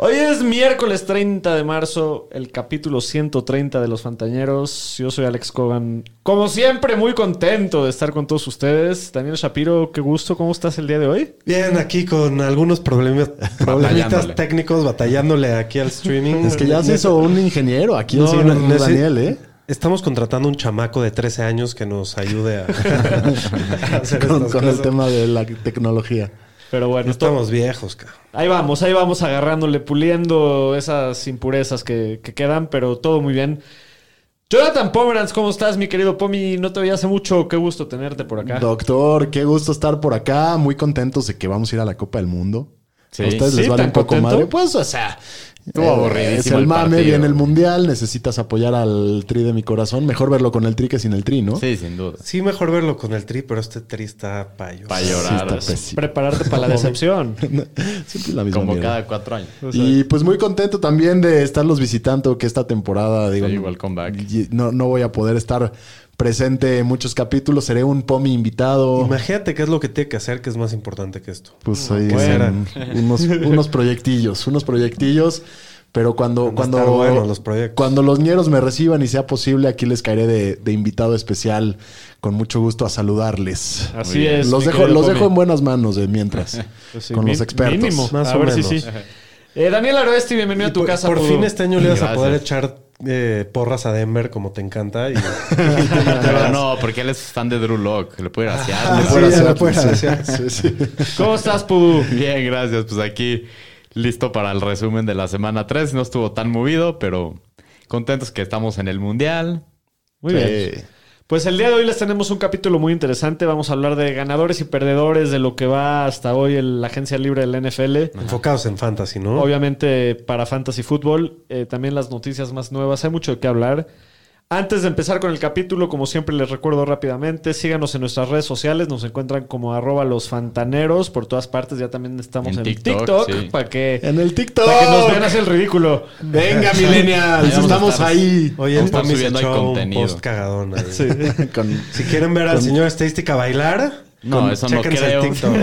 Hoy es miércoles 30 de marzo, el capítulo 130 de Los Fantañeros. Yo soy Alex Cogan. Como siempre, muy contento de estar con todos ustedes. Daniel Shapiro, qué gusto. ¿Cómo estás el día de hoy? Bien, aquí con algunos problemas, problemitas Batallándole. técnicos, batallándole aquí al streaming. Es que ya se hizo un ingeniero aquí No, no, no, Daniel, ¿eh? Estamos contratando un chamaco de 13 años que nos ayude a, a hacer Con, estas con el tema de la tecnología. Pero bueno, Estamos viejos, cabrón. ahí vamos, ahí vamos agarrándole, puliendo esas impurezas que, que quedan, pero todo muy bien. Jonathan Pomeranz, ¿cómo estás, mi querido Pomi? No te veía hace mucho, qué gusto tenerte por acá. Doctor, qué gusto estar por acá. Muy contentos de que vamos a ir a la Copa del Mundo. Sí. ¿A ustedes Sí, les vale ¿tan un poco contento? madre? Pues, o sea... Estuvo eh, aburridísimo Es el el mame, partido. viene el mundial, necesitas apoyar al tri de mi corazón. Mejor verlo con el tri que sin el tri, ¿no? Sí, sin duda. Sí, mejor verlo con el tri, pero este tri está payo. Pa' Sí, llorar. está así, pésimo. Prepararte para la decepción. Siempre la misma como mierda. cada cuatro años. Y pues muy contento también de estarlos visitando, que esta temporada, digo, Sí, welcome back. y- no, no voy a poder estar presente en muchos capítulos, seré un POMI invitado. Imagínate qué es lo que tiene que hacer que es más importante que esto. Pues ahí unos, unos proyectillos, unos proyectillos. Pero cuando, cuando, los proyectos. cuando los ñeros me reciban y sea posible, aquí les caeré de, de invitado especial con mucho gusto a saludarles. Así es. Los dejo, los dejo en buenas manos de mientras, Pues sí, con mi- los expertos. Mínimo. Más a o ver si sí. Eh, Daniel Aroesti, bienvenido Y a tu por, casa. por fin este año le vas a poder echar eh, porras a Denver como te encanta. Y, Pero no, porque él es fan de Drew Lock. Le puede ir hacia Ah, Le sí, puedo hacer- le puedo sí, hacer. sí, sí. ¿Cómo estás, Pudu? Bien, gracias. Pues aquí listo para el resumen de la semana 3. No estuvo tan movido, pero contentos que estamos en el Mundial. Muy Sí. bien. Pues el día de hoy les tenemos un capítulo muy interesante. Vamos a hablar de ganadores y perdedores de lo que va hasta hoy en la agencia libre del NFL. enfocados en fantasy, ¿no? Obviamente para Fantasy Football. eh, también las noticias más nuevas. Hay mucho de qué hablar. Antes de empezar con el capítulo, como siempre les recuerdo rápidamente, síganos en nuestras redes sociales, nos encuentran como arroba los fantaneros por todas partes, ya también estamos en, En TikTok, TikTok, sí. para que, En el TikTok. para que nos vean hacer el ridículo. Venga, millennials, estamos estar. ahí. Oye, se subiendo ahí contenido. post cagadón. ahí. Con- Si quieren ver al señor estadística bailar, No, con- eso no creo. el TikTok.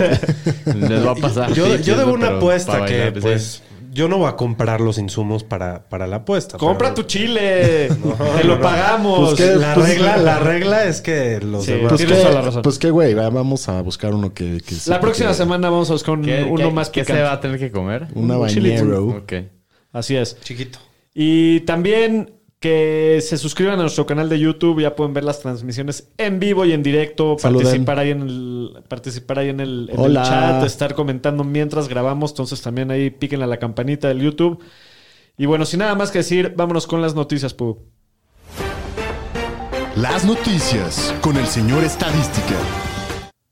Les va a pasar. yo, sí, yo debo una apuesta que, pues, yo no voy a comprar los insumos para, para la apuesta. Compra pero- tu chile, te lo no. pagamos. Pues. La Pues- regla, la regla es que los Sí, demás... Pues Tienes qué, toda la razón. pues qué, güey, va- vamos a buscar uno que... que La próxima que- semana vamos a buscar un- ¿Qué, uno qué- más qué picante. se va a tener que comer? Una un bañero. Ok. Así es. Chiquito. Y también que se suscriban a nuestro canal de YouTube, ya pueden ver las transmisiones en vivo y en directo, Saluden. participar ahí en el participar ahí en el, en el Hola. chat, estar comentando mientras grabamos, entonces también ahí piquen a la campanita del YouTube. Y bueno, sin nada más que decir, vámonos con las noticias, Pu. Las noticias con el señor Estadística.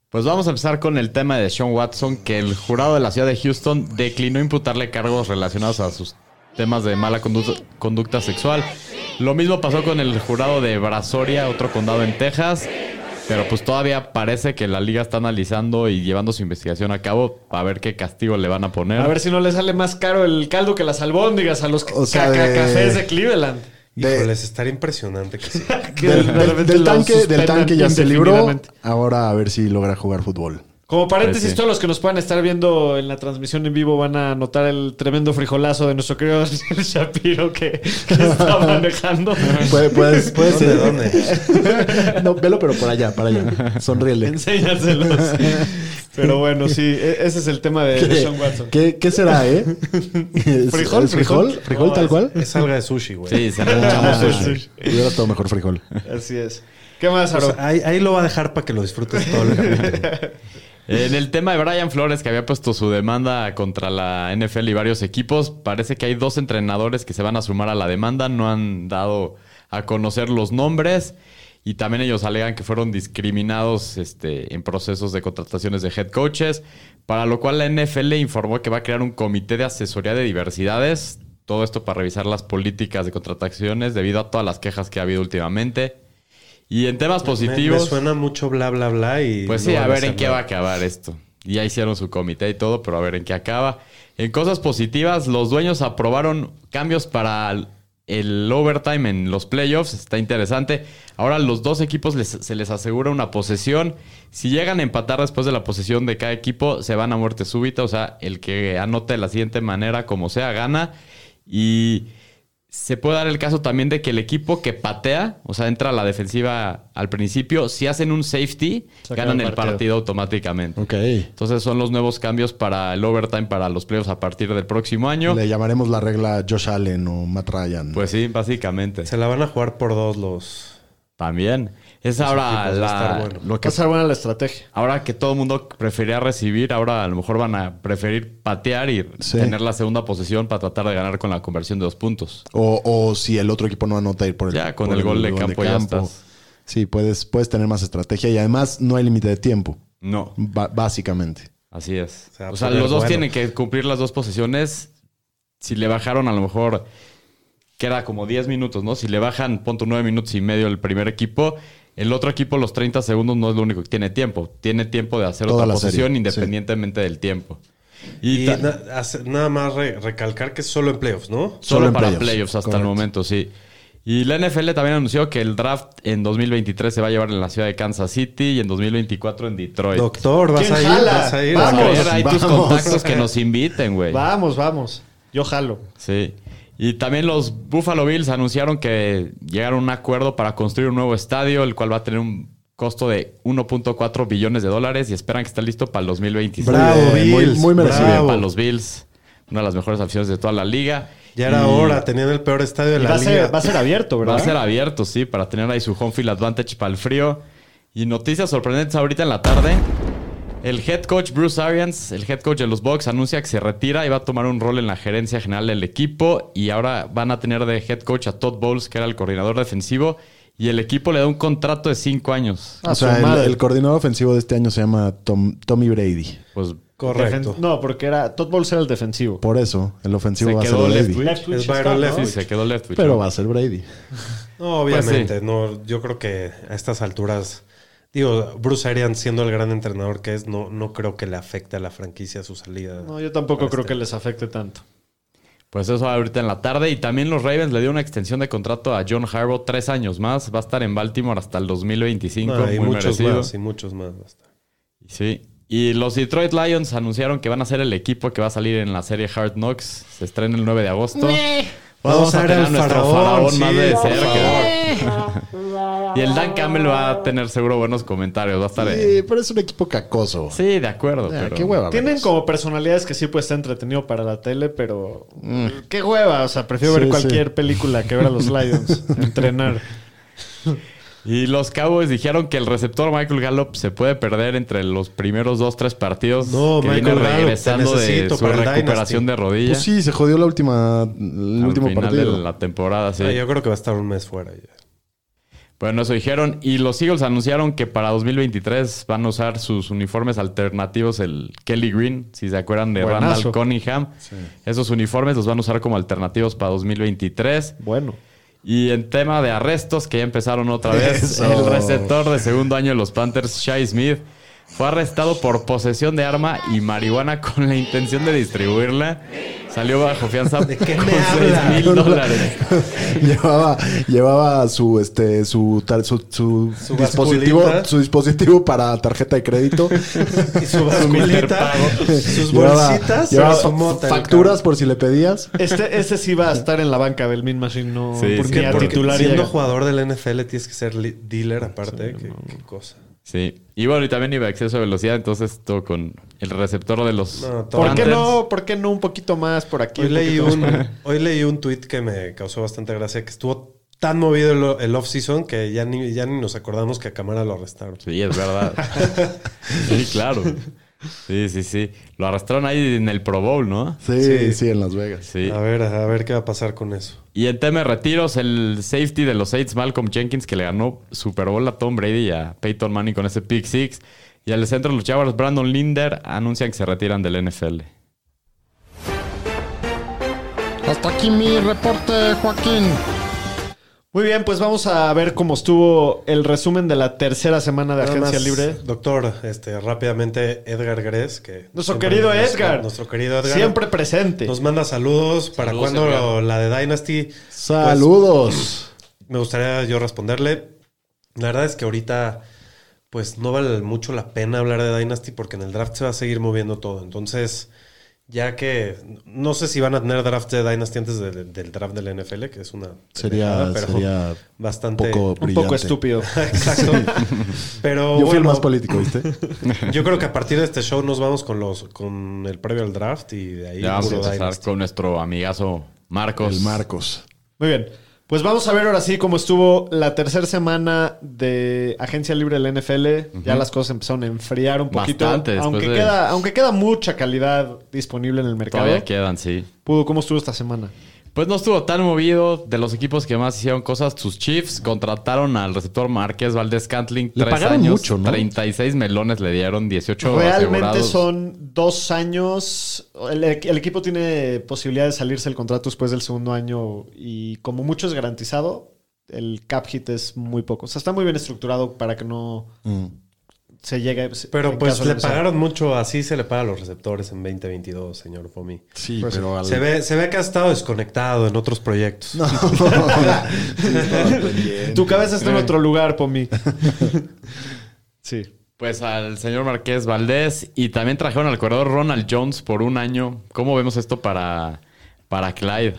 Pues vamos a empezar con el tema de Sean Watson, que el jurado de la ciudad de Houston declinó imputarle cargos relacionados a sus temas de mala conducta, conducta sexual. Lo mismo pasó con el jurado de Brazoria, otro condado en Texas. Pero pues todavía parece que la liga está analizando y llevando su investigación a cabo para ver qué castigo le van a poner. A ver si no le sale más caro el caldo que las albóndigas a los O sea, caca- de- cafés de Cleveland. De- Híjoles, estaría impresionante que sí. Que Del, tanque, del tanque ya se libró. Ahora a ver si logra jugar fútbol. Como paréntesis, Pues todos los que nos puedan estar viendo en la transmisión en vivo van a notar el tremendo frijolazo de nuestro querido Shapiro que, que está manejando. Puede- Puedes, puedes, ¿Dónde, dónde? No, velo, pero para allá, para allá. Sonríele. Enséñaselos. Pero bueno, sí, e- ese es el tema de, de Sean Watson. ¿Qué, qué será, eh? ¿Es- ¿Frijol? ¿Es frijol? ¿Frijol No, tal es- cual? Es algo de sushi, güey. Sí, se Ah, sushi. Hubiera todo mejor frijol. Así es. ¿Qué más, Pues, Aro? ahí, ahí lo va a dejar para que lo disfrutes todo el capítulo. En el tema de Brian Flores, que había puesto su demanda contra la NFL y varios equipos, parece que hay dos entrenadores que se van a sumar a la demanda. No han dado a conocer los nombres. Y también ellos alegan que fueron discriminados este, en procesos de contrataciones de head coaches. Para lo cual la NFL informó que va a crear un comité de asesoría de diversidades. todo esto para revisar las políticas de contrataciones debido a todas las quejas que ha habido últimamente. Y en temas Me, me positivos, suena mucho bla, bla, bla y... pues no sí, a ver en qué va a acabar esto. Ya hicieron su comité y todo, pero a ver en qué acaba. En cosas positivas, los dueños aprobaron cambios para el- el overtime en los playoffs. Está interesante. Ahora los dos equipos les- se les asegura una posesión. Si llegan a empatar después de la posesión de cada equipo, se van a muerte súbita. O sea, el que anote de la siguiente manera, como sea, gana. Y se puede dar el caso también de que el equipo que patea, o sea, entra a la defensiva al principio, si hacen un safety, Sacan ganan el partido automáticamente. Ok. Entonces son los nuevos cambios para el overtime para los playoffs a partir del próximo año. Le llamaremos la regla Josh Allen o Matt Ryan. Pues sí, básicamente. Se la van a jugar por dos los... También. Es ahora va a la- estar bueno. lo Va que a ser buena la estrategia. ahora que todo el mundo prefería recibir, ahora a lo mejor van a preferir patear y Sí. tener la segunda posesión para tratar de ganar con la conversión de dos puntos. O, o si el otro equipo no anota ir por el Ya, con el gol de campo ya estás. Sí, puedes, puedes tener más estrategia y además no hay límite de tiempo, No, básicamente. así es. Va O sea, los dos bueno. tienen que cumplir las dos posiciones. Si le bajaron a lo mejor queda como 10 minutos, ¿no? Si le bajan, punto 9 minutos y medio el primer equipo, el otro equipo los 30 segundos no es lo único que tiene tiempo. Tiene tiempo de hacer Toda otra serie, sí. independientemente del tiempo. Y, Y ta- na- hace- nada más re- recalcar que es solo en playoffs, ¿no? solo, solo en para playoffs, playoffs, hasta el momento, sí. Y la NFL también anunció que el draft en 2023 se va a llevar en la ciudad de Kansas City y en 2024 en Detroit. Doctor, vas ¿Quién a ir, jala? vas a ir. A Vamos, ver, hay tus vamos. contactos que nos inviten, güey. Vamos, vamos. Yo jalo. Sí. Y también los Buffalo Bills anunciaron que llegaron a un acuerdo para construir un nuevo estadio, el cual va a tener un costo de 1.4 billones de dólares y esperan que esté listo para el 2026. Bravo, bien, muy- Bills. muy merecido. bravo. Para los Bills, una de las mejores aficiones de toda la liga. Ya era Y hora, tenían el peor estadio de la va, a liga. ser, va a ser abierto, ¿verdad? Va a ser abierto, sí, para tener ahí su home field advantage para el frío. Y noticias sorprendentes ahorita en la tarde. El head coach Bruce Arians, el head coach de los Bucks, anuncia que se retira y va a tomar un rol en la gerencia general del equipo. Y ahora van a tener de head coach a Todd Bowles, que era el coordinador defensivo. Y el equipo le da un contrato de cinco años. O sea, el, coordinador ofensivo de este año se llama Tom- Tommy Brady. Pues Correcto. No, porque era. Todd Bowles era el defensivo. Por eso, el ofensivo Se va a ser left Brady. ¿no? Leftwich. sí, se quedó Leftwich. Pero va a ser Brady. No, obviamente. Pues no, yo creo que a estas alturas, digo, Bruce Arians siendo el gran entrenador que es, no, no creo que le afecte a la franquicia su salida. No, yo tampoco creo este. que les afecte tanto. Pues eso ahorita en la tarde. Y también los Ravens le dio una extensión de contrato a John Harbaugh tres años más. Va a estar en Baltimore hasta el 2025. No, y muy muchos merecido. más, y muchos más. basta. Sí. Y los Detroit Lions anunciaron que van a ser el equipo que va a salir en la serie Hard Knocks. Se estrena el 9 de agosto. Vamos a ver tener al nuestro faraón, más sí, de por cerca. Y el Dan Campbell va a tener seguro buenos comentarios. Va a estar. Sí, pero es un equipo cacoso. Sí, de acuerdo. Ah, pero... Qué hueva. Tienen como personalidades que sí puede estar entretenido para la tele, pero. Qué hueva. O sea, prefiero Sí, ver sí. cualquier película que ver a los Lions entrenar. Y los Cowboys dijeron que el receptor Michael Gallup se puede perder entre los primeros dos, tres partidos. No, que Michael viene Gallup, regresando te de su recuperación Dynasty. de rodilla. Pues sí, se jodió la última, el al último final partido. de la temporada, sí. Ah, yo creo que va a estar un mes fuera. ya. Bueno, eso dijeron. Y los Eagles anunciaron que para 2023 van a usar sus uniformes alternativos, el Kelly Green, si se acuerdan de Buenazo. Randall Cunningham. Esos uniformes los van a usar como alternativos para 2023. Bueno. Y en tema de arrestos, que ya empezaron otra vez, Eso. el receptor de segundo año de los Panthers, Shai Smith, fue arrestado por posesión de arma y marihuana con la intención de distribuirla. Salió bajo fianza ¿De qué con me 6 habla? mil dólares. llevaba, llevaba su este su tar- su, su Su dispositivo basculita. su dispositivo para tarjeta de crédito. Y su basculita, sus Llevaba- bolsitas, llevaba su mota, facturas por si le pedías. Este, este sí va a estar en la banca del Min Machine, no Sí, porque sí, Porque titular siendo llega. jugador del NFL tienes que ser dealer aparte. qué, qué cosa. Sí. Y bueno, y también iba a exceso de velocidad, entonces todo con el receptor de los No. ¿Por qué no? ¿Por qué no un poquito más por aquí? Hoy un leí, más un, hoy leí un tweet que me causó bastante gracia, que estuvo tan movido el, el off-season que ya ni, ya ni nos acordamos que a Camara lo arrestaron. Sí, es verdad. sí, claro. Sí, sí, sí. Lo arrastraron ahí en el Pro Bowl, ¿no? Sí, Sí. sí, en Las Vegas. Sí. A ver, a ver qué va a pasar con eso. Y en tema de retiros, el safety de los Saints, Malcolm Jenkins, que le ganó Super Bowl a Tom Brady y a Peyton Manning con ese pick six. Y al centro de los Jaguars, Brandon Linder, anuncian que se retiran del NFL. hasta aquí mi reporte, Joaquín. Muy bien, pues vamos a ver cómo estuvo el resumen de la tercera semana de Nada Agencia más, Libre. Doctor, este, rápidamente, Edgar Gres, que... Nuestro querido nos- Edgar. Nuestro querido Edgar. Siempre presente. Nos manda saludos. ¿Para Saludos, cuándo Edgar. la de Dynasty? Saludos. Me gustaría yo responderle. La verdad es que ahorita, pues no vale mucho la pena hablar de Dynasty porque en el draft se va a seguir moviendo todo. Entonces, ya que no sé si van a tener draft de Dynasty antes de- del draft del NFL, que es una Sería, pero sería bastante poco Un poco estúpido. Exacto. Pero Yo fui el más político, ¿viste? yo creo que a partir de este show nos vamos con los con el previo al draft y de ahí Ya vamos a empezar Dynasty. con nuestro amigazo Marcos. El Marcos. Muy bien. Pues vamos a ver ahora sí cómo estuvo la tercera semana de Agencia Libre del NFL. Ya las cosas empezaron a enfriar un poquito. Bastante, aunque, de- queda, aunque queda mucha calidad disponible en el mercado. Todavía quedan, sí. Pudo, ¿cómo estuvo esta semana? Pues no estuvo tan movido. De los equipos que más hicieron cosas, sus Chiefs contrataron al receptor Márquez Valdés Cantling. Le tres pagaron años, mucho, ¿no? 36 melones le dieron, 18 Realmente asegurados. son dos años. El, el equipo tiene posibilidad de salirse el contrato después del segundo año y como mucho es garantizado, el cap hit es muy poco. O sea, está muy bien estructurado para que no Mm. Se llegue. Pero pues le pagaron mucho, así se le paga a los receptores en 2022, señor Fomi. Sí, Pues pero al... Se ve, se ve que ha estado desconectado en otros proyectos. No. Sí. Tu cabeza está en otro lugar, Pomi. sí. Pues al señor Marqués Valdés y también trajeron al corredor Ronald Jones por un año. ¿Cómo vemos esto para, para Clyde?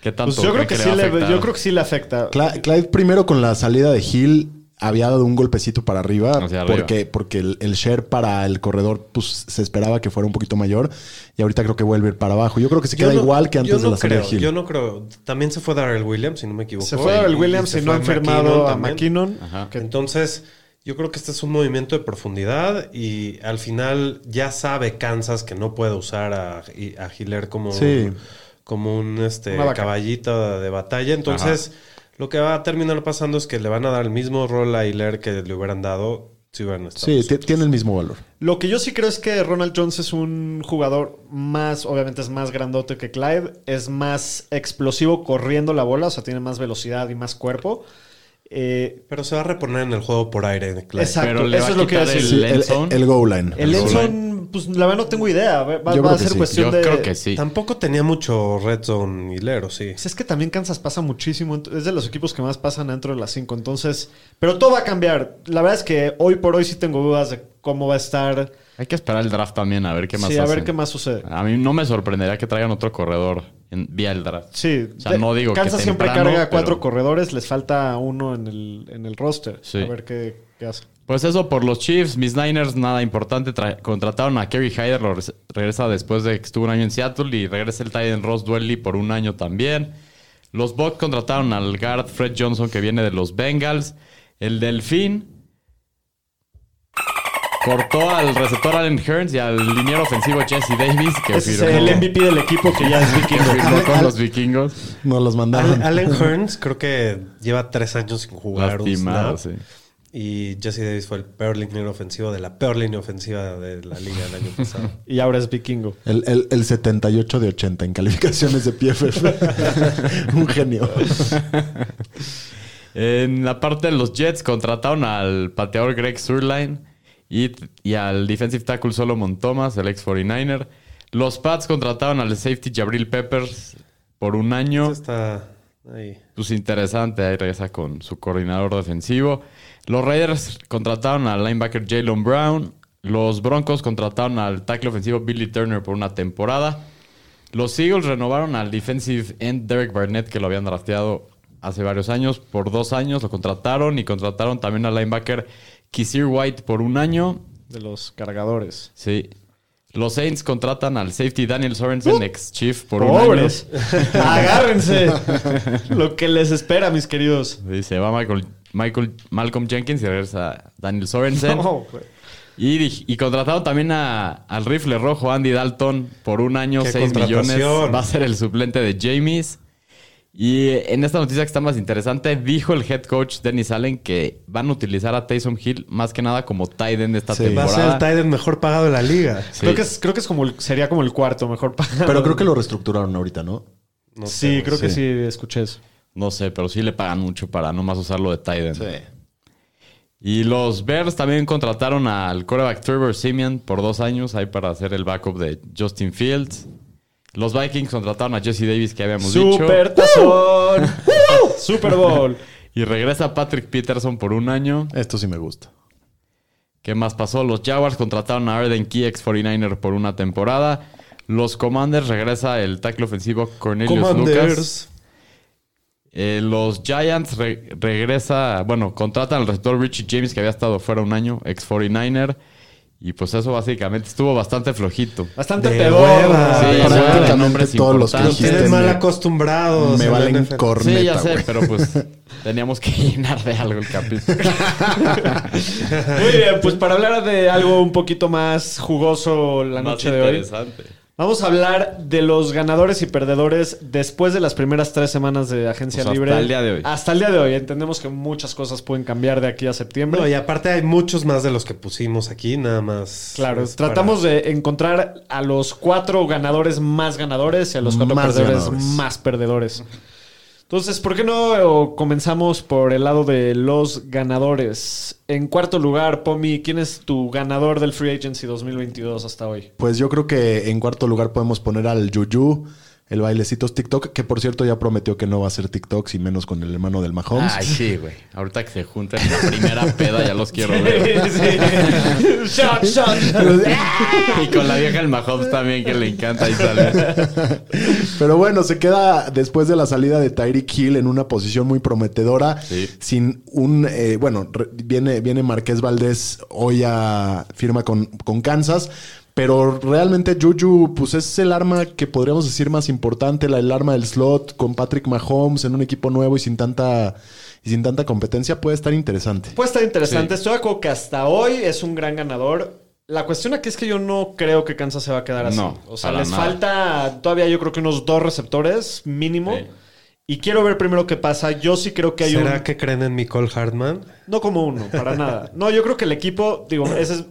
¿Qué tanto Pues yo creo que, le sí le, yo creo que sí le afecta. Cla- Clyde primero con la salida de Hill había dado un golpecito para arriba, porque, porque el, el share para el corredor pues, se esperaba que fuera un poquito mayor y ahorita creo que vuelve a ir para abajo. Yo creo que se queda no- igual que antes no de la salida creo, de Hill. Yo no creo. También se fue Darrell Williams, si no me equivoco. Se fue el Williams y no McKinnon firmado a. McKinnon. Ajá. Entonces, yo creo que este es un movimiento de profundidad y al final ya sabe Kansas que no puede usar a, a Hiller como, Sí. como un este, caballito de batalla. Entonces, lo que va a terminar pasando es que le van a dar el mismo rol a Hiller que le hubieran dado si hubieran estado. Sí, ti- tiene el mismo valor. Lo que yo sí creo es que Ronald Jones es un jugador más, obviamente es más grandote que Clyde, es más explosivo corriendo la bola, o sea, tiene más velocidad y más cuerpo. Eh, Pero se va a reponer en el juego por aire. Clay. Exacto, Pero le eso va es lo que iba a quitar decir. el- el, zone. el goal line. El goal Enson, pues la verdad no tengo idea. Va, a ser sí. cuestión Yo de. creo que sí. Tampoco tenía mucho red zone hilero, sí. Pues es que también Kansas pasa muchísimo. Es de los equipos que más pasan dentro de las 5. Entonces, pero todo va a cambiar. La verdad es que hoy por hoy sí tengo dudas de cómo va a estar. Hay que esperar el draft también a ver qué más sí, a ver qué más sucede. A mí no me sorprendería que traigan otro corredor en, vía el draft. Sí, O sea, no digo que Kansas siempre temprano, carga cuatro pero- corredores, les falta uno en el, en el roster. Sí. A ver qué, qué hace. Pues eso por los Chiefs, mis Niners, nada importante. Tra- contrataron a Kerry Hyder, lo res- regresa después de que estuvo un año en Seattle y regresa el Titan Ross Dwelly por un año también. Los Bucks contrataron al guard Fred Johnson que viene de los Bengals. El Delfín cortó al receptor Allen Hearns y al liniero ofensivo Jesse Davis que es firmó, el MVP del equipo que ya es vikingo. firmó con los vikingos. Nos los mandaron. Allen Hearns creo que lleva tres años sin jugar un snap. sí. Y Jesse Davis fue el peor línea ofensivo de la peor línea ofensiva de la liga el año pasado. Y ahora es vikingo. El, el- el 78 de 80 en calificaciones de PFF. un genio. En la parte de los Jets contrataron al pateador Greg Surline y, y al defensive tackle Solomon Thomas, el ex 49er. Los Pats contrataron al safety Jabril Peppers por un año. Eso está ahí. Pues interesante, ahí regresa con su coordinador defensivo. Los Raiders contrataron al linebacker Jalen Brown. Los Broncos contrataron al tackle ofensivo Billy Turner por una temporada. Los Eagles renovaron al defensive end Derek Barnett, que lo habían drafteado hace varios años, por dos años. Lo contrataron y contrataron también al linebacker Kisir White por un año. De los cargadores. Sí. Los Saints contratan al safety Daniel Sorensen, ex chief, por un año. Uh. ¡Pobres! ¡Agárrense! Lo que les espera, mis queridos. Dice, va Michael, Michael, Malcolm Jenkins y regresa Daniel Sorensen. No. Y, y contrataron también a- al rifle rojo Andy Dalton por un año, ¡Qué 6 millones. Va a ser el suplente de James. Y en esta noticia que está más interesante, dijo el head coach Dennis Allen que van a utilizar a Taysom Hill más que nada como tight end esta Sí. Va a ser temporada. el end mejor pagado de la liga. Sí. Creo que, es, creo que es como el- sería como el cuarto mejor pagado. Pero creo que lo reestructuraron ahorita, ¿no? No sí, sé, creo que sí. sí escuché eso. No sé, pero sí le pagan mucho para nomás usarlo de tight end. Y los Bears también contrataron al quarterback Trevor Simeon por dos años ahí para hacer el backup de Justin Fields. Los Vikings contrataron a Jesse Davis que habíamos Super dicho. tazón. Super Bowl. Y regresa Patrick Peterson por un año. Esto sí me gusta. ¿Qué más pasó? Los Jaguars contrataron a Arden Key, ex 49er, por una temporada. Los Commanders regresa el tackle ofensivo Cornelius Lucas. Commanders. Eh, los Giants re- regresa, bueno, contratan al receptor Richie James que había estado fuera un año, ex 49er. Y pues eso básicamente estuvo bastante flojito. Bastante De pedor. hueva. Sí, prácticamente todos los que dijiste mal me- acostumbrados. Me valen corneta, sí, ya sé, güey. pero pues teníamos que llenar de algo el capítulo. Muy bien, pues para hablar de algo un poquito más jugoso la Más noche de hoy. interesante. Vamos a hablar de los ganadores y perdedores después de las primeras tres semanas de agencia Pues hasta libre. el día de hoy. Hasta el día de hoy. Entendemos que muchas cosas pueden cambiar de aquí a septiembre. No, y aparte hay muchos más de los que pusimos aquí, nada más. Claro, es tratamos para- de encontrar a los cuatro ganadores más ganadores y a los cuatro Más perdedores ganadores. más perdedores. Entonces, ¿por qué no comenzamos por el lado de los ganadores? En cuarto lugar, Pomi, ¿quién es tu ganador del Free Agency 2022 hasta hoy? Pues yo creo que en cuarto lugar podemos poner al Juju, el bailecitos TikTok, que por cierto ya prometió que no va a ser TikTok, y menos con el hermano del Mahomes. Ay, sí, güey. Ahorita que se junten en la primera peda ya los quiero ver. Sí. shot, shot. Y con la vieja el Mahomes también que le encanta y sale. Pero bueno, se queda después de la salida de Tyreek Hill en una posición muy prometedora. Sí. Sin un. eh, bueno, viene, viene Marqués Valdés hoy a firma con, con Kansas. Pero realmente Juju, pues es el arma que podríamos decir más importante, la, el arma del slot con Patrick Mahomes en un equipo nuevo y sin tanta, y sin tanta competencia puede estar interesante. Puede estar interesante. Sí. Estoy de acuerdo que hasta hoy es un gran ganador. La cuestión aquí es que yo no creo que Kansas se va a quedar así. No, o sea, les nada. falta todavía yo creo que unos dos receptores mínimo. Sí. Y quiero ver primero qué pasa. Yo sí creo que hay ¿Será un... que creen en Nicole Hartman? No como uno, para nada. No, yo creo que el equipo, digo, ese es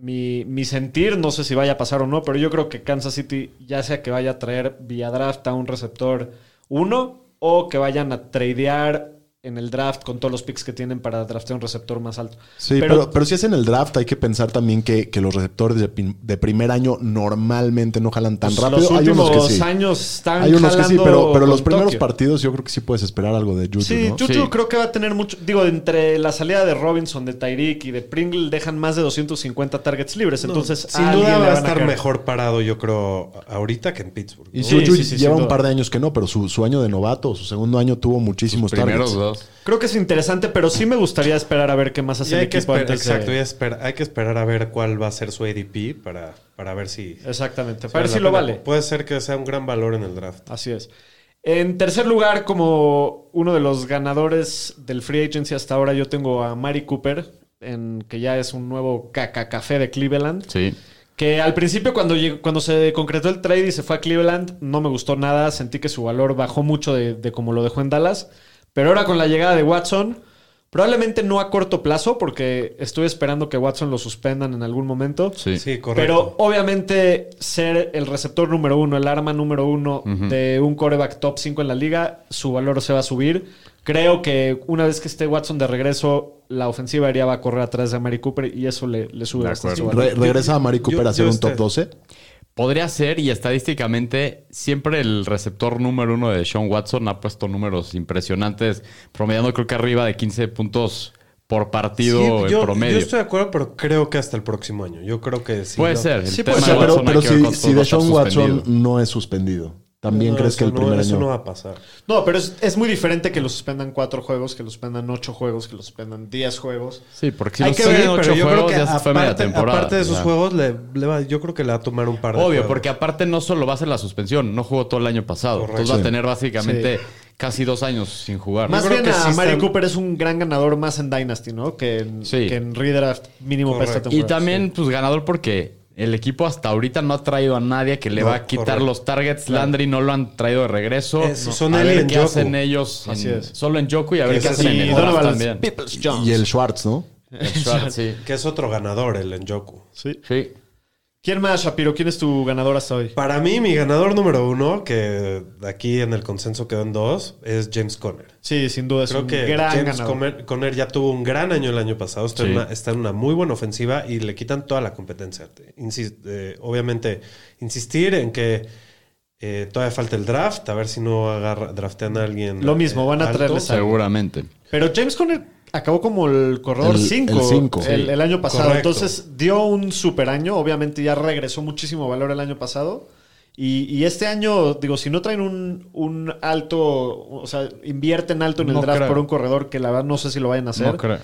mi, mi sentir, no sé si vaya a pasar o no, pero yo creo que Kansas City, ya sea que vaya a traer vía draft a un receptor uno o que vayan a tradear en el draft con todos los picks que tienen para draftear un receptor más alto. Sí, pero, pero, si es en el draft, hay que pensar también que, que los receptores de, pin- de primer año normalmente no jalan tan pues, rápido. Los hay últimos unos que sí. años están Hay unos que sí, pero, pero los primeros Tokio. partidos yo creo que sí puedes esperar algo de Juju, Sí, ¿no? Juju Sí. creo que va a tener mucho. Digo, entre la salida de Robinson, de Tyreek y de Pringle dejan más de 250 targets libres. Entonces, Sin duda va a estar caer. mejor parado, yo creo, ahorita que en Pittsburgh. Y ¿no? Sí, Juju sí, sí, lleva un duda. par de años que no, pero su, su año de novato, su segundo año tuvo muchísimos Primeros targets. dos. Creo que es interesante, pero sí me gustaría esperar a ver qué más hace Y el hay que, equipo antes de- exacto, y esper- hay que esperar a ver cuál va a ser su ADP para, para ver si... Exactamente, si para ver si lo pena. vale. Puede ser que sea un gran valor en el draft. Así es. En tercer lugar, como uno de los ganadores del Free Agency hasta ahora, yo tengo a Mari Cooper, en, que ya es un nuevo caca café de Cleveland. Sí. Que al principio, cuando, llegó- cuando se concretó el trade y se fue a Cleveland, no me gustó nada. Sentí que su valor bajó mucho de, de como lo dejó en Dallas. Pero ahora con la llegada de Watson, probablemente no a corto plazo, porque estoy esperando que Watson lo suspendan en algún momento. Sí. Sí, correcto. Pero obviamente ser el receptor número uno, el arma número uno de un coreback top 5 en la liga, su valor se va a subir. Creo que una vez que esté Watson de regreso, la ofensiva aérea va a correr atrás de Mari Cooper y eso le, le sube bastante su acuerdo. valor. Re- regresa a Mari Cooper yo- a ser un top este- 12. Podría ser, y estadísticamente, siempre el receptor número uno de Sean Watson ha puesto números impresionantes, promediando creo que arriba de 15 puntos por partido Sí, en yo, promedio. yo estoy de acuerdo, pero creo que hasta el próximo año. Yo creo que sí. Puede ¿no? ser. El Sí, tema puede sea, pero, si, si de Sean Watson no es suspendido, ¿también No, crees que eso el no- primer Eso año... no va a pasar. No, pero es, es muy diferente que lo suspendan cuatro juegos, que lo suspendan ocho juegos, que lo suspendan diez juegos. Sí, porque si Hay lo que ver, ocho pero yo creo juegos, que ya se fue media aparte, temporada. aparte de esos Ya. juegos, le, le va- yo creo que le va a tomar un par de Obvio, juegos. porque aparte no solo va a ser la suspensión, no jugó todo el año pasado. Correcto. Entonces va a tener básicamente casi dos años sin jugar. Más bien que a sí Mari están- Cooper es un gran ganador más en Dynasty, ¿no? Que en, Sí. que en Redraft mínimo para esta temporada. Y también, pues, ganador porque el equipo hasta ahorita no ha traído a nadie que le No, va a quitar correcto. los targets. Landry no lo han traído de regreso. Es- son a ver en qué hacen ellos. en- Así es. Solo en Joku y a ver qué hacen en el también. Y el Schwartz, ¿no? El Schwartz, sí. Que es otro ganador, el Njoku. Sí. Sí. ¿Quién más, Shapiro? ¿Quién es tu ganador hasta hoy? Para mí, mi ganador número uno, que aquí en el consenso quedó en dos, es James Conner. Sí, sin duda es Creo un que gran James ganador. Conner, Conner ya tuvo un gran año el año pasado. Está, en una, está en una muy buena ofensiva y le quitan toda la competencia. Eh, obviamente, insistir en que eh, todavía falta el draft, a ver si no agarra, draftean a alguien. Lo mismo, eh, van a alto. traerles a- Seguramente. Pero James Conner acabó como el corredor El- 5 el cinco. el, Sí. el año pasado. Correcto. Entonces dio un super año. Obviamente ya regresó muchísimo valor el año pasado. Y, y este año, digo, si no traen un, un alto, o sea, invierten alto en el No draft creo. por un corredor que la verdad no sé si lo vayan a hacer. No creo.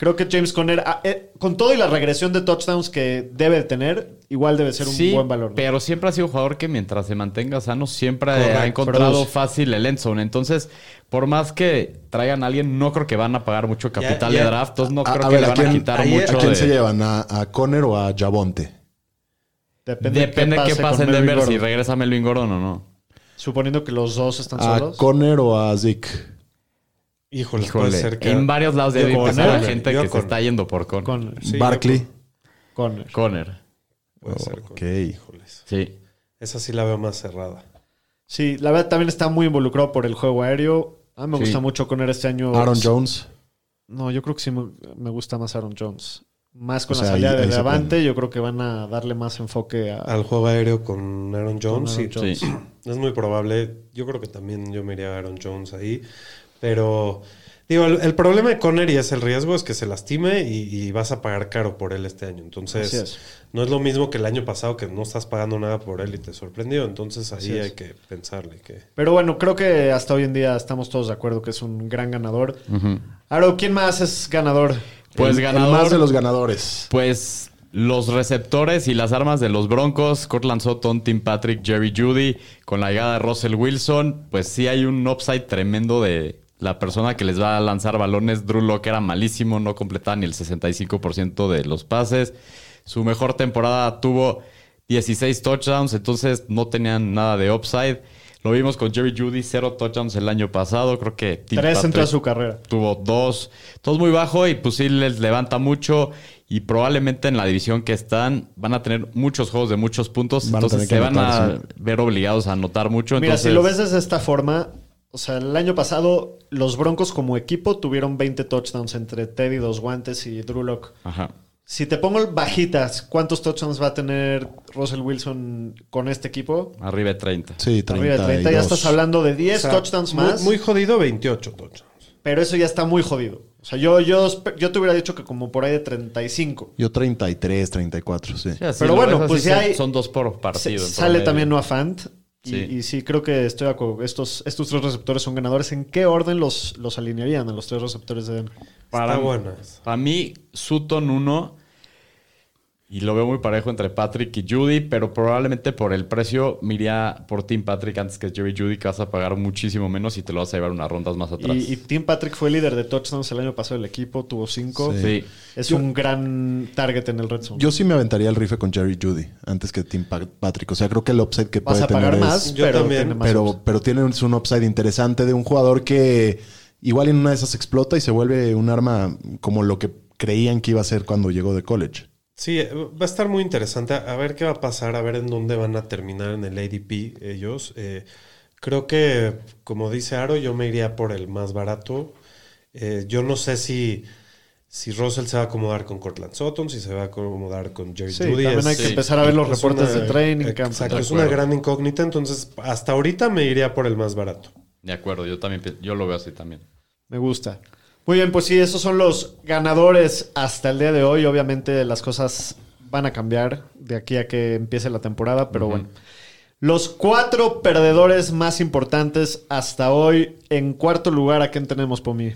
Creo que James Conner, ah, eh, con todo y la regresión de touchdowns que debe de tener, igual debe ser un Sí, buen valor. ¿no? pero siempre ha sido un jugador que mientras se mantenga sano siempre Correcto. ha encontrado Produce. fácil el endzone. Entonces, por más que traigan a alguien, no creo que van a pagar mucho capital de draft. Entonces, no A- creo a que ver, le ¿a van a quién- quitar ahí- mucho ¿A quién de- se llevan? ¿A, a Conner o a Javonte? Depende de qué pase con en Denver, si regresa Melvin Gordon o no. Suponiendo que los dos están ¿A solos. Conner o a Zeke? Híjole, Híjole, puede ser que. en varios lados debe con empezar la Conner. gente Yo que con- se está yendo por Con. Con, Sí, Barkley. con- Conner. Puede ser Ok. con- Híjoles. Sí. Esa sí la veo más cerrada. Sí, la verdad también está muy involucrado por el juego aéreo. A mí me Sí. gusta mucho Conner este año. Aaron Jones. No, yo creo que sí me, gusta más Aaron Jones. Más con O la sea, salida ahí- de Levante, yo creo que van a darle más enfoque a, Al juego aéreo con Aaron con Jones. Aaron sí. Jones. Sí. Es muy probable. Yo creo que también yo me iría a Aaron Jones ahí. Pero, digo, el, el problema de Conner y es el riesgo es que se lastime y, y vas a pagar caro por él este año. Entonces, es. no es lo mismo que el año pasado que no estás pagando nada por él y te sorprendió. Entonces, Así hay que pensarle que... Pero bueno, creo que hasta hoy en día estamos todos de acuerdo que es un gran ganador. Ujú. Aro, ¿quién más es ganador? Pues El- el ganador. más de los ganadores. Pues los receptores y las armas de los Broncos, Cortland Sutton, Tim Patrick, Jerry Judy, con la llegada de Russell Wilson, pues sí hay un upside tremendo de la persona que les va a lanzar balones. Drew Locke era malísimo, no completaba ni el 65% de los pases. Su mejor temporada tuvo 16 touchdowns, entonces no tenían nada de upside. Lo vimos con Jerry Judy, cero touchdowns el año pasado. Creo que Tim Tres en toda su carrera. tuvo dos. Todos muy bajo y pues sí les levanta mucho. Y probablemente en la división que están van a tener muchos juegos de muchos puntos. Van entonces se van a ver obligados a anotar mucho. Mira, entonces, si lo ves desde esta forma, o sea, el año pasado los Broncos como equipo tuvieron 20 touchdowns entre Teddy Dos Guantes y Drew Lock. Ajá. Si te pongo bajitas, ¿cuántos touchdowns va a tener Russell Wilson con este equipo? Arriba de 30. Sí, 30. Arriba de 30, ya estás hablando de 10 O sea, touchdowns más. Muy, jodido, 28 touchdowns. Pero eso ya está muy jodido. O sea, yo, yo, yo te hubiera dicho que como por ahí de 35. Yo 33, 34, sí. Sí, Pero bueno, pues son- ya hay- Son dos por partido. sale también Noah Fant. Y, Sí. y sí, creo que estoy de acuerdo. Estos, estos tres receptores son ganadores. ¿En qué orden los, los alinearían a los tres receptores de Denver? Para, para mí, Sutton 1. Y lo veo muy parejo entre Patrick y Judy, pero probablemente por el precio me iría por Tim Patrick antes que Jerry Judy, que vas a pagar muchísimo menos y te lo vas a llevar unas rondas más atrás. Y, y Tim Patrick fue líder de touchdowns el año pasado del equipo, tuvo cinco. Sí. Es Yo- un gran target en el red zone. Yo sí me aventaría el rife con Jerry Judy antes que Tim Pa- Patrick. O sea, creo que el upside que Vas puede a pagar tener más, es... Yo pero también, tiene más Pero, pero tiene un upside interesante de un jugador que igual en una de esas explota y se vuelve un arma como lo que creían que iba a ser cuando llegó de college. Sí, eh, va a estar muy interesante. A ver qué va a pasar, a ver en dónde van a terminar en el ADP ellos. Eh, creo que, como dice Aro, yo me iría por el más barato. Eh, yo no sé si, si Russell se va a acomodar con Cortland Sutton, si se va a acomodar con Jerry Sí, Judy. también Es- hay que sí. empezar a ver los es reportes una- de training camp. Exacto, es una gran incógnita. Entonces, hasta ahorita me iría por el más barato. De acuerdo, yo también yo lo veo así también. Me gusta. Muy bien, pues sí, esos son los ganadores hasta el día de hoy. Obviamente las cosas van a cambiar de aquí a que empiece la temporada, pero bueno. Los cuatro perdedores más importantes hasta hoy. En cuarto lugar, ¿a quién tenemos, Pomi?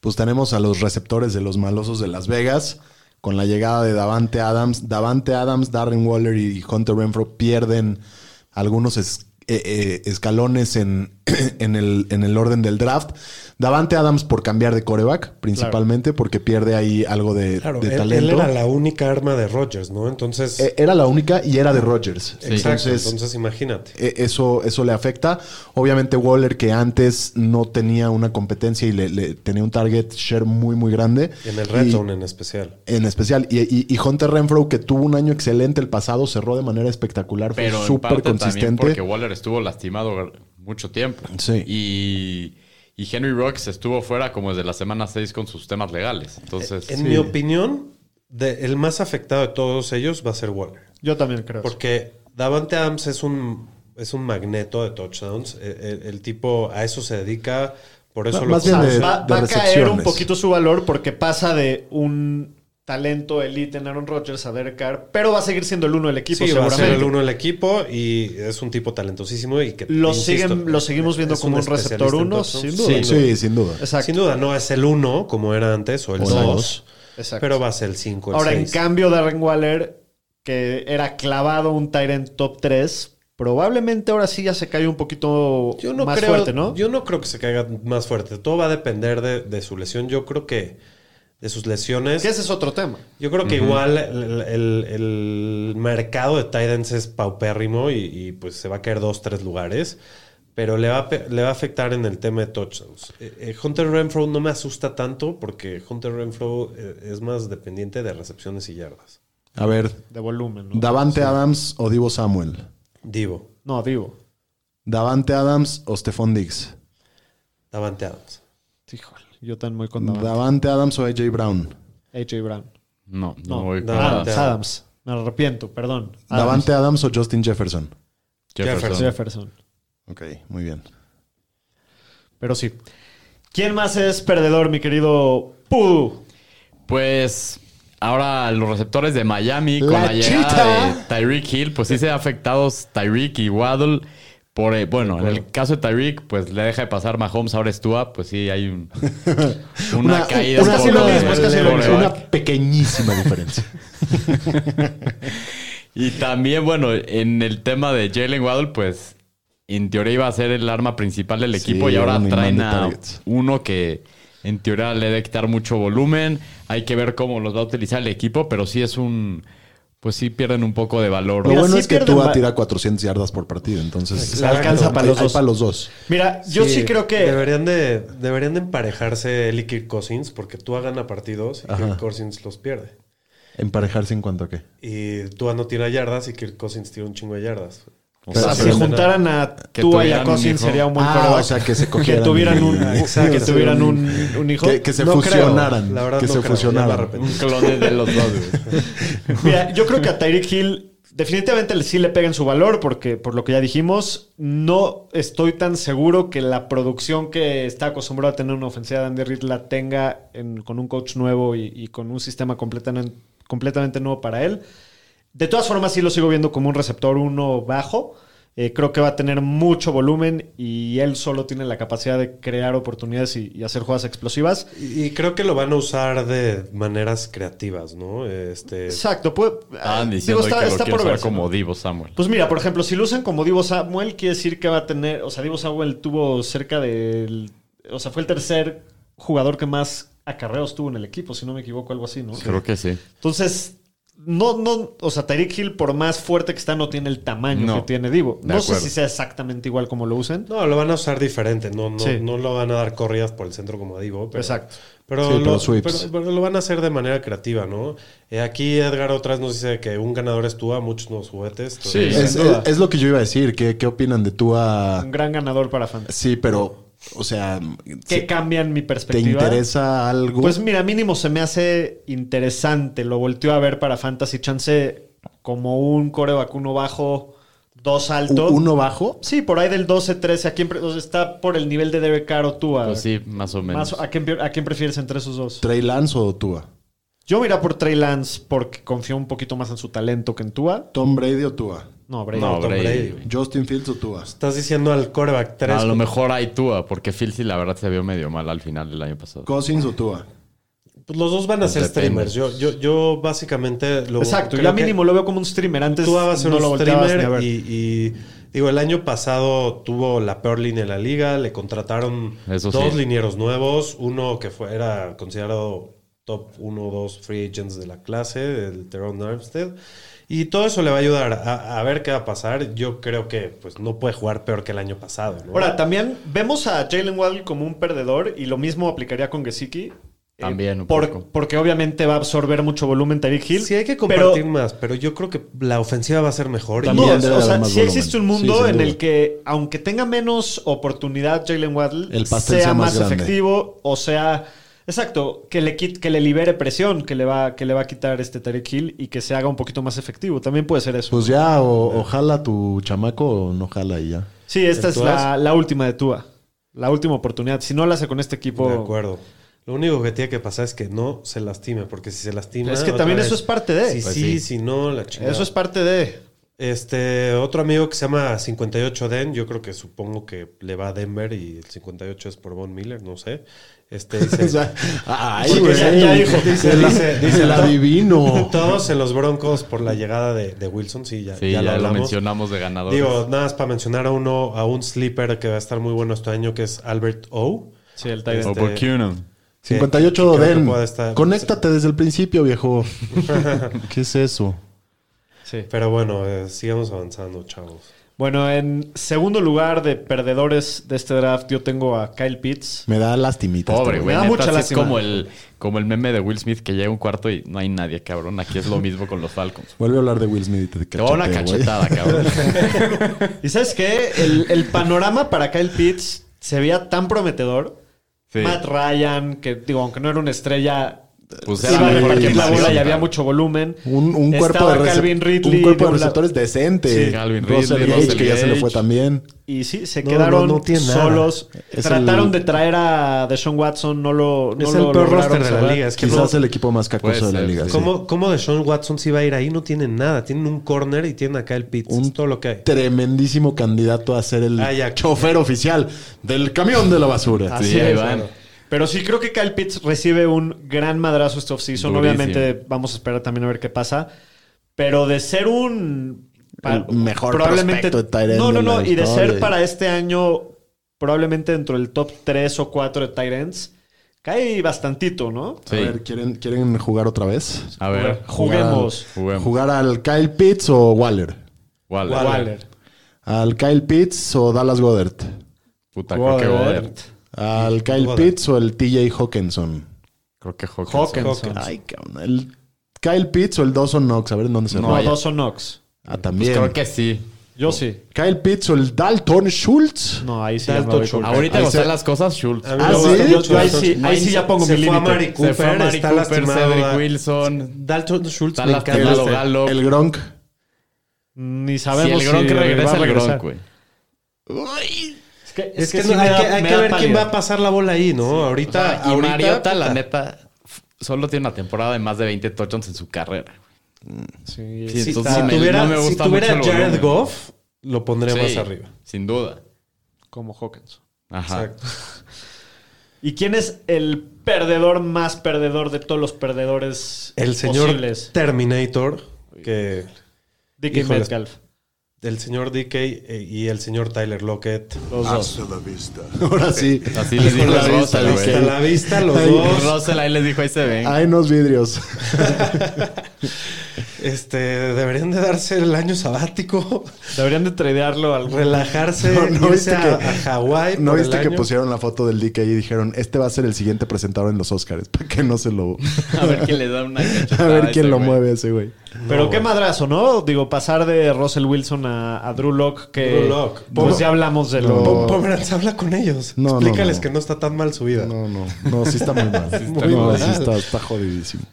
Pues tenemos a los receptores de los malosos de Las Vegas. Con la llegada de Davante Adams. Davante Adams, Darren Waller y Hunter Renfro pierden algunos es- eh, eh, escalones en, en el, en el orden del draft. Davante Adams por cambiar de coreback, principalmente, porque pierde ahí algo de, Claro, de él, talento. él era la única arma de Rodgers, ¿no? Entonces, Eh, Era la única y era de Rodgers. exacto, Entonces, entonces imagínate. eh, eso, eso le afecta. Obviamente, Waller, que antes no tenía una competencia y le, le- tenía un target share muy, muy grande. En el red Y- zone en especial. En especial. Y, y- y Hunter Renfro, que tuvo un año excelente el pasado, cerró de manera espectacular. Fue Pero en súper consistente. porque Waller estuvo lastimado mucho tiempo. Sí. Y, y Henry Rocks estuvo fuera como desde la semana 6 con sus temas legales. Entonces, En Sí. mi opinión, de- el más afectado de todos ellos va a ser Waller. Yo también creo. Porque Davante Adams es un, es un magneto de touchdowns. El, el- el tipo a eso se dedica, por eso lo más bien de- va, va a caer un poquito su valor porque pasa de un talento elite en Aaron Rodgers a Derek Carr, pero va a seguir siendo el uno del equipo Sí, va a ser el uno del equipo y es un tipo talentosísimo y que Lo, insisto, siguen, lo seguimos viendo como un receptor uno, sin duda. Sí, sí, sin duda. Exacto. Sin duda, no es el uno como era antes o el O dos. Exacto. pero va a ser el cinco, el Ahora, en cambio, Darren Waller, que era clavado un Tyrant top 3, probablemente ahora sí ya se cae un poquito Yo no más creo, fuerte, ¿no? Yo no creo que se caiga más fuerte. Todo va a depender de, de su lesión. Yo creo que de sus lesiones. Que ese es otro tema. Yo creo que igual el, el- el mercado de Titans es paupérrimo y, y, pues se va a caer dos, tres lugares. Pero le va, le va a afectar en el tema de touchdowns. Eh, eh, Hunter Renfro no me asusta tanto porque Hunter Renfro eh, es más dependiente de recepciones y yardas. A ver, De volumen, ¿no? Davante Adams o Divo Samuel. Divo, No, digo. Davante Adams o Stephon Diggs. Davante Adams. Híjole, yo tan muy con Davante. Davante Adams o AJ Brown. AJ Brown. no, no, No, voy con Davante Adams, Adams. Me arrepiento, perdón. Adams. Davante Adams o Justin Jefferson. Jefferson. Jefferson. Ok, muy bien. Pero sí. ¿Quién más es perdedor, mi querido Pudu? Pues ahora los receptores de Miami con La la, llegada chita. de Tyreek Hill, pues sí se han afectados Tyreek y Waddle. Por, eh, bueno, en el caso de Tyreek, pues le deja de pasar Mahomes, ahora es Tua, pues sí hay un, una, caída. una- un una- una pequeñísima diferencia. Y también, bueno, en el tema de Jalen Waddle, pues en teoría iba a ser el arma principal del Sí, equipo y ahora traen a targets. uno que en teoría le debe quitar mucho volumen. Hay que ver cómo los va a utilizar el equipo, pero sí es un... Pues sí pierden un poco de valor. Lo Mira, bueno sí es que pierden Tua va- tira 400 yardas por partido, entonces Le alcanza para los hay dos. para los dos. Mira, yo sí, creo que. Deberían de, deberían de emparejarse él y Kirk Cousins porque Tua gana partidos y Ajá. Kirk Cousins los pierde. Emparejarse en cuanto a qué. Y Tua no tira yardas y Kirk Cousins tira un chingo de yardas. O O sea, si juntaran a Que Tua y a tuvieran hijo. sería un buen Ah, quarterback. o sea, que se que cogieran tuvieran y- un, Exacto. que tuvieran un, un hijo. Que, que se No creo. fusionaran. La verdad que no se creo, fusionaran. Un clone de los dos. Mira, yo creo que a Tyreek Hill definitivamente le- sí le pega en su valor porque por lo que ya dijimos, no estoy tan seguro que la producción que está acostumbrado a tener una ofensiva de Andy Reid la tenga en- con un coach nuevo y, y con un sistema completamente, completamente nuevo para él. De todas formas, sí lo sigo viendo como un receptor uno bajo. Eh, creo que va a tener mucho volumen y él solo tiene la capacidad de crear oportunidades y, y hacer jugadas explosivas. Y, y creo que lo van a usar de maneras creativas, ¿no? Este, Exacto. puede- Estaban digo, está- que lo está quiere por usar verse, como. Divo Samuel. Pues mira, por ejemplo, si lo usan como Divo Samuel, quiere decir que va a tener. O sea, Divo Samuel tuvo cerca del. O sea, fue el tercer jugador que más acarreos tuvo en el equipo, si no me equivoco, algo así, ¿no? Creo que sí. Entonces, no, no. O sea, Tyreek Hill, por más fuerte que está, no tiene el tamaño No. que tiene Divo. No sé si sea exactamente igual como lo usen. no, lo van a usar diferente. No, no, Sí. no lo van a dar corridas por el centro como a Divo. Pero, Exacto. Pero, Sí, lo, pero sweeps. pero- pero lo van a hacer de manera creativa, ¿no? Eh, aquí Edgar otra vez nos dice que un ganador es Tua, muchos nuevos juguetes. Sí. Es lo que yo iba a decir. ¿Qué, qué opinan de Tua? Un gran ganador para Fantasy. Sí, pero, o sea, Que si cambian mi ¿te perspectiva. interesa algo? Pues mira, mínimo se me hace interesante. Lo volteo a ver para Fantasy Chance como un core vacuno bajo, dos alto. ¿U- ¿Uno bajo? Sí, por ahí del 12-13. ¿A quién pre- o sea, está por el nivel de Derek Carr o tú? a- Pues sí, más o menos. más- ¿a, quién, pre- ¿A quién prefieres entre esos dos? ¿Trey Lance o Tua? Yo me iría por Trey Lance porque confío un poquito más en su talento que en Tua. ¿Tom Brady o Tua? No, Brady. No, Brady. ¿Justin Fields o Tua? Estás diciendo al coreback 3. A lo mejor hay Tua, porque sí la verdad se vio medio mal al final del año pasado. ¿Cousins o Tua? Pues los dos van a ser Depende. streamers. Yo, yo, yo básicamente lo. Exacto, ya mínimo lo veo como un streamer. Antes Tua va a ser no un streamer y, y Digo, el año pasado tuvo la peor línea de la liga, le contrataron Eso dos sí. linieros nuevos, uno que fue, era considerado top 1 o 2 free agents de la clase, el Teron Armstead. Y todo eso le va a ayudar a, a ver qué va a pasar. Yo creo que pues no puede jugar peor que el año pasado. ¿no? Ahora, también vemos a Jalen Waddle como un perdedor y lo mismo aplicaría con Gesicki. eh, También un por- poco. Porque obviamente va a absorber mucho volumen Tyreek Hill. sí hay que pero- compartir más, pero yo creo que la ofensiva va a ser mejor. También No, o sea, sí existe un mundo en duda. el que, aunque tenga menos oportunidad Jalen Waddle, El sea sea más efectivo, o sea, exacto, que le que le libere presión, que le va, que le va a quitar este Tarek Hill y que se haga un poquito más efectivo. También puede ser eso. Pues ya, o, o jala tu chamaco o no jala y ya. sí, esta es la, la última de Tua. La última oportunidad. Si no la hace con este equipo. De acuerdo. Lo único que tiene que pasar es que no se lastime, porque si se lastima. Es que también vez- eso es parte de. Sí, Pues sí, sí. si no, la chingada. Eso es parte de. Este, otro amigo que se llama 58 Den, yo creo que supongo que le va a Denver y el 58 es por Von Miller, no sé. Este dice. O sea, ay, Porque güey. ya- ya dijo, dice- el, dice- dice- el adivino. Todos en los Broncos por la llegada de, de Wilson, sí, ya, Sí, ya ya, lo mencionamos de ganadores. Digo, nada más para mencionar a uno, a un sleeper que va a estar muy bueno este año, que es Albert O. Sí, el o este- que- 58 que creo que Den. Conéctate desde el principio, viejo. ¿Qué es eso? Sí. Pero bueno, eh, sigamos avanzando, chavos. Bueno, en segundo lugar de perdedores de este draft, yo tengo a Kyle Pitts. Me da lastimita. Pobre, este güey. da neta, mucha sí es lástima. como el, como el meme de Will Smith que llega a un cuarto y no hay nadie, cabrón. Aquí es lo mismo con los Falcons. Vuelve a hablar de Will Smith y te Te va una cachetada, cabrón. ¿Y sabes qué? El, el panorama para Kyle Pitts se veía tan prometedor. Sí. Matt Ryan, que digo, aunque no era una estrella, Pues iba a era mejor repartir la bola y había mucho volumen. Un, un cuerpo de, rece- Calvin Ridley un cuerpo de receptores decente. Sí, Calvin Russell Ridley, Gage, Russell que ya se le fue Gage. también. Y sí, se No, quedaron no, no solos. Es Trataron el- de traer a Deshaun Watson, no lo no es lo el peor lograron roster de la liga. Es que Quizás no- el equipo más cacoso de la liga. sí. ¿Cómo, ¿Cómo Deshaun Watson si va a ir ahí? No tienen nada. Tienen un corner y tienen acá el Pitts. Un Es todo lo que hay. Tremendísimo candidato a ser el Ah, ya. chofer oficial del camión de la basura. Así Sí, ahí es. Pero sí creo que Kyle Pitts recibe un gran madrazo este offseason. Obviamente vamos a esperar también a ver qué pasa. Pero de ser un... El mejor prospecto de No, no, no. Y de ser para este año probablemente dentro del top 3 o 4 de tight ends. Cae bastantito, ¿no? A ver, ¿quieren, ¿quieren jugar otra vez? A ver, Juguemos. juguemos. ¿Jugar al Kyle Pitts o Waller? Waller. ¿Al Kyle Pitts o Dallas Goddard? Puta, creo que Goddard. ¿Al Kyle. Pitts o el TJ Hawkinson? Creo que Hawkinson. Hawkinson. Hawkins. Ay, cabrón. ¿El Kyle Pitts o el Dawson Knox? A ver en dónde se No, raya. Dawson Knox. Ah, Pues también. creo que sí. Yo sí. Kyle Pitts o el Dalton Schultz. No, ahí sí Dalton Schultz. Ahorita Ahí como se- están las cosas, Schultz. A Ah, ¿sí? Yo- yo ahí sí- Schultz. ahí sí ya pongo se mi fue a límite. Mari Se Cooper, fue a Mari está Cooper, lastimado. Cedric Wilson. Dalton Schultz Está me lastimado. El Gronk. Ni Si sabemos el Gronk si regresa, va a el regresar. Gronk, güey. Es que, Es que, sí no, hay, da- que, hay que ver quién va a pasar la bola ahí, ¿no? O ahorita, sea, y ahorita, Mariota, la neta, solo tiene una temporada de más de 20 touchdowns en su carrera. Sí, Sí, Si, entonces si me- tuviera, no me si tuviera Jared volumen. Goff, lo pondría Sí, más arriba. Sin duda. como Hawkins. Ajá. Exacto. ¿Y quién es el perdedor más perdedor de todos los perdedores El señor posibles? Terminator, que Híjoles. Metcalf. El señor DK eh, y el señor Tyler Lockett. Los dos. Hasta la vista. Ahora sí. Así les dijo Hasta la vista. Hasta la vista, los Ay, dos. Russell ahí les dijo, ahí se ven. Hay unos vidrios. Este, deberían de darse el año sabático, Deberían de tradearlo al relajarse, No, no irse a, que- a Hawái. ¿No viste que año? pusieron la foto del DK y dijeron, este va a ser el siguiente presentador en los Oscars? Para que no se lo... A ver quién le da una A ver quién lo güey. mueve a ese güey. Pero No, qué madrazo, ¿no? Digo, pasar de Russell Wilson a, a Drew Lock, que Drew Lock. pues ya hablamos de lo... Po- Pomeranz, habla con ellos. Explícales no. que no está tan mal su vida. No, no. No, sí está muy mal. muy mal. sí está, está jodidísimo.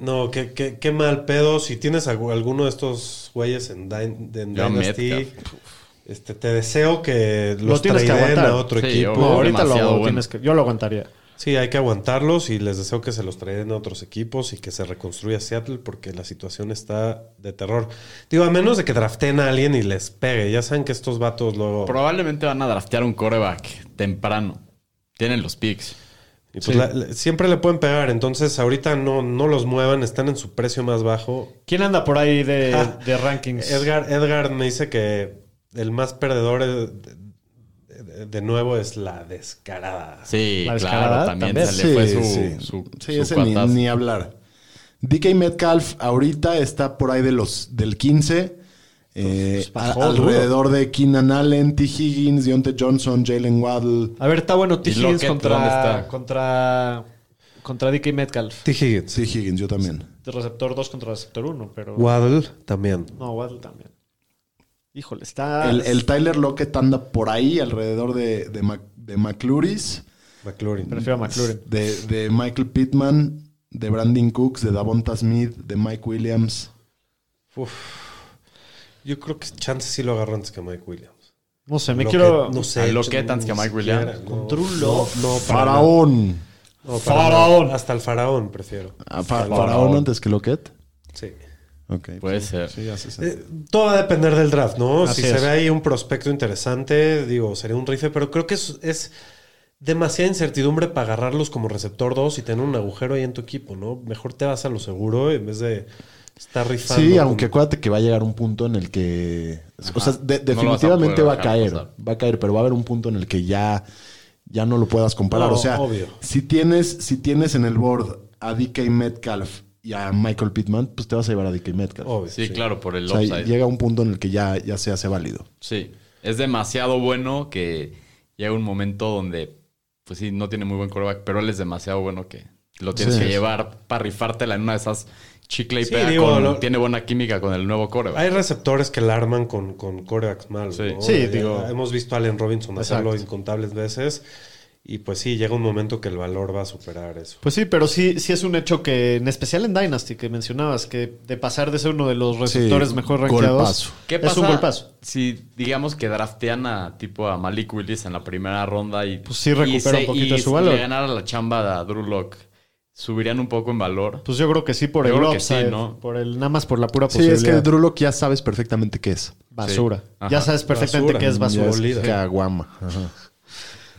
No, qué, qué, qué mal pedo. Si tienes algu- alguno de estos güeyes en, Dyn- Dynasty, este, te deseo que Lo los traden aguantar. a otro Sí, equipo. No, ahorita lo bueno. tienes que... Yo lo aguantaría. Sí, hay que aguantarlos y les deseo que se los traen a otros equipos y que se reconstruya Seattle porque la situación está de terror. Digo, a menos de que draften a alguien y les pegue. Ya saben que estos vatos luego... Probablemente van a draftear un coreback temprano. Tienen los picks. Y pues la- la- siempre le pueden pegar. Entonces, ahorita no, no los muevan. Están en su precio más bajo. ¿Quién anda por ahí de, Ah, de rankings? Edgar, Edgar me dice que el más perdedor de, de- de nuevo es la descarada. Sí, La claro, también, también. se le fue su, sí. su, Sí, su ese ni, cuatazo. ni hablar. DK Metcalf ahorita está por ahí de los del 15. Eh, Pues a- alrededor de Keenan Allen, T. Higgins, Deontay Johnson, Jalen Waddle. A ver, está bueno T. ¿Y Higgins contra, está? contra, contra DK Metcalf. T. Higgins. Sí, Higgins, yo también. De receptor 2 contra receptor 1, pero... Waddle también. No, Waddle también. Híjole, está... El, el Tyler Lockett anda por ahí, alrededor de, de, Mac- de McCluris, McLaurin. Prefiero a McLaurin. de, de Michael Pittman, de Brandon Cooks, de Davonta Smith, de Mike Williams. Uf. Yo creo que Chance sí lo agarró antes que Mike Williams. No sé, me quiero... No sé. A Lockett antes que Mike Williams. no. No. Faraón. No, Faraón. Hasta el faraón prefiero. Ah, fa- ¿Faraón antes que Lockett? Sí. Ok. Puede sí, ser. Sí, hace sentido. Eh, todo va a depender del draft, ¿no? Así si se es. ve ahí un prospecto interesante, digo, sería un rifle, pero creo que es, es demasiada incertidumbre para agarrarlos como receptor 2 y tener un agujero ahí en tu equipo, ¿no? Mejor te vas a lo seguro en vez de estar rifando. Sí, aunque acuérdate que va a llegar un punto en el que. o sea, de- definitivamente va a caer. pasar. Va a caer, pero va a haber un punto en el que ya, ya no lo puedas comparar. No, o sea, obvio. si tienes, si tienes en el board a DK Metcalf y a Michael Pittman, pues te vas a llevar a DK Metcalf. Obvio, Sí, claro, por el o sea, offside. llega un punto en el que ya, ya se hace válido. Sí, es demasiado bueno que llega un momento donde, pues sí, no tiene muy buen coreback, pero él es demasiado bueno que lo tienes Sí. que llevar para rifártela en una de esas chicle y Sí, pega digo, con- lo- tiene buena química con el nuevo coreback. Hay receptores que la arman con, con corebacks malos. Sí. ¿no? Sí, Ya digo- Hemos visto a Allen Robinson hacerlo Exacto. incontables veces. Y pues sí, llega un momento que el valor va a superar eso. Pues sí, pero sí, sí es un hecho que, en especial en Dynasty, que mencionabas, que de pasar de ser uno de los receptores Sí, mejor rankeados. ¿Qué es pasa un golpazo. si digamos que draftean a tipo a Malik Willis en la primera ronda y Pues sí recupera y un poquito y de su valor. le ganara la chamba a Drew Lock, subirían un poco en valor. Pues yo creo que sí por Yo el creo que sí, ¿no? por el, nada más por la pura Sí, es posibilidad. que Lock ya sabes perfectamente qué es. basura. Sí. Ya sabes perfectamente Basura. que es basura. Ya es caguama. Ajá.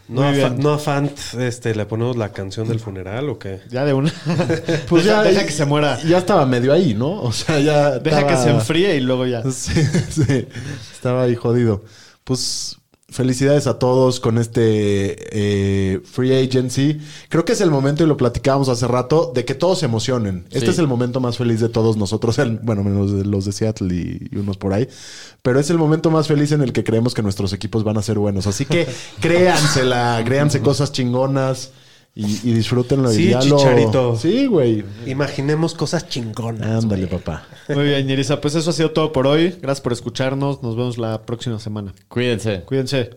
¿No a, no a Fant este, le ponemos la canción del funeral o qué? Ya de una. Pues deja, ya, deja que se muera. Ya estaba medio ahí, ¿no? O sea, ya. Deja que se enfríe y luego ya. Sí, sí. Estaba ahí jodido. Pues felicidades a todos con este eh, free agency. Creo que es el momento, y lo platicábamos hace rato, de que todos se emocionen. Este Sí. es el momento más feliz de todos nosotros, el- bueno, menos de los de Seattle y, y unos por ahí. Pero es el momento más feliz en el que creemos que nuestros equipos van a ser buenos. Así que créansela, créanse cosas chingonas y, y disfrútenlo. y Sí, lo- Chicharito. Sí, güey. Imaginemos cosas chingonas. Ándale, güey. papá. Muy bien, Yerisa. Pues eso ha sido todo por hoy. Gracias por escucharnos. Nos vemos la próxima semana. Cuídense. Cuídense.